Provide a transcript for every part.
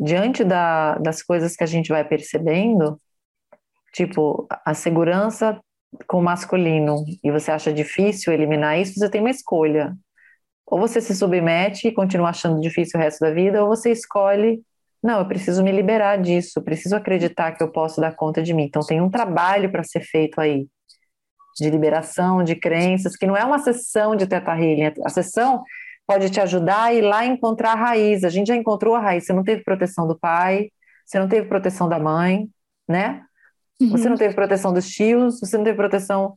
diante da, das coisas que a gente vai percebendo, tipo, a segurança com o masculino, e você acha difícil eliminar isso, você tem uma escolha. Ou você se submete e continua achando difícil o resto da vida, ou você escolhe, não, eu preciso me liberar disso, preciso acreditar que eu posso dar conta de mim. Então tem um trabalho para ser feito aí, de liberação de crenças, que não é uma sessão de teta healing, a sessão pode te ajudar a ir lá encontrar a raiz. A gente já encontrou a raiz, você não teve proteção do pai, você não teve proteção da mãe, né? Uhum. Você não teve proteção dos tios, você não teve proteção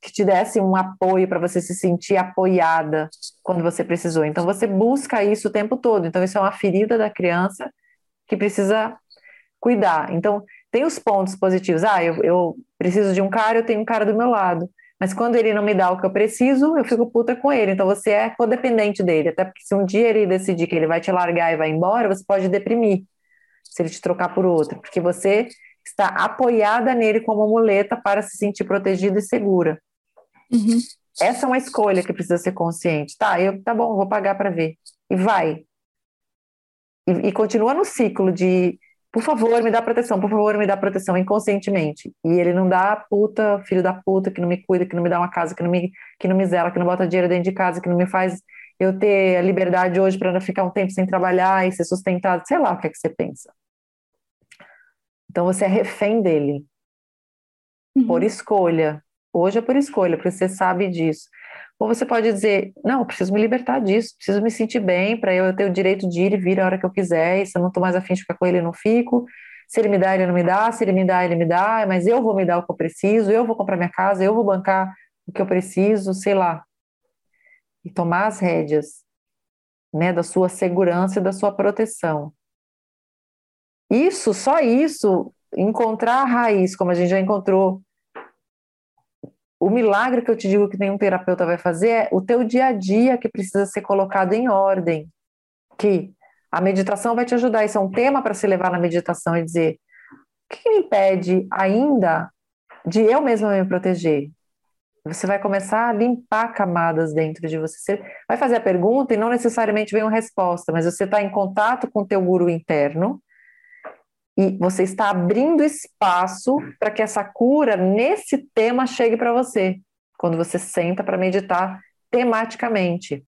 que te desse um apoio para você se sentir apoiada quando você precisou. Então você busca isso o tempo todo. Então isso é uma ferida da criança que precisa cuidar. Então tem os pontos positivos. Ah, eu, eu preciso de um cara, eu tenho um cara do meu lado. Mas quando ele não me dá o que eu preciso, eu fico puta com ele. Então você é codependente dele. Até porque se um dia ele decidir que ele vai te largar e vai embora, você pode deprimir se ele te trocar por outro, porque você está apoiada nele como muleta para se sentir protegida e segura. Uhum. Essa é uma escolha que precisa ser consciente. Tá, eu tá bom, vou pagar para ver. E vai. E, e continua no ciclo de por favor, me dá proteção, por favor, me dá proteção, inconscientemente. E ele não dá puta, filho da puta, que não me cuida, que não me dá uma casa, que não me, que não me zela, que não bota dinheiro dentro de casa, que não me faz eu ter a liberdade hoje para não ficar um tempo sem trabalhar e ser sustentado, sei lá o que é que você pensa. Então você é refém dele, uhum. por escolha. Hoje é por escolha, porque você sabe disso. Ou você pode dizer, não, preciso me libertar disso, preciso me sentir bem para eu ter o direito de ir e vir a hora que eu quiser, e se eu não estou mais afim de ficar com ele, eu não fico. Se ele me dá, ele não me dá, se ele me dá, ele me dá, mas eu vou me dar o que eu preciso, eu vou comprar minha casa, eu vou bancar o que eu preciso, sei lá. E tomar as rédeas, né, da sua segurança e da sua proteção. Isso, só isso, encontrar a raiz, como a gente já encontrou o milagre que eu te digo que nenhum terapeuta vai fazer é o teu dia a dia que precisa ser colocado em ordem. Que a meditação vai te ajudar. Isso é um tema para se levar na meditação e dizer: o que, me impede ainda de eu mesma me proteger? Você vai começar a limpar camadas dentro de você. Você vai fazer a pergunta e não necessariamente vem uma resposta, mas você está em contato com o teu guru interno e você está abrindo espaço para que essa cura nesse tema chegue para você, quando você senta para meditar tematicamente.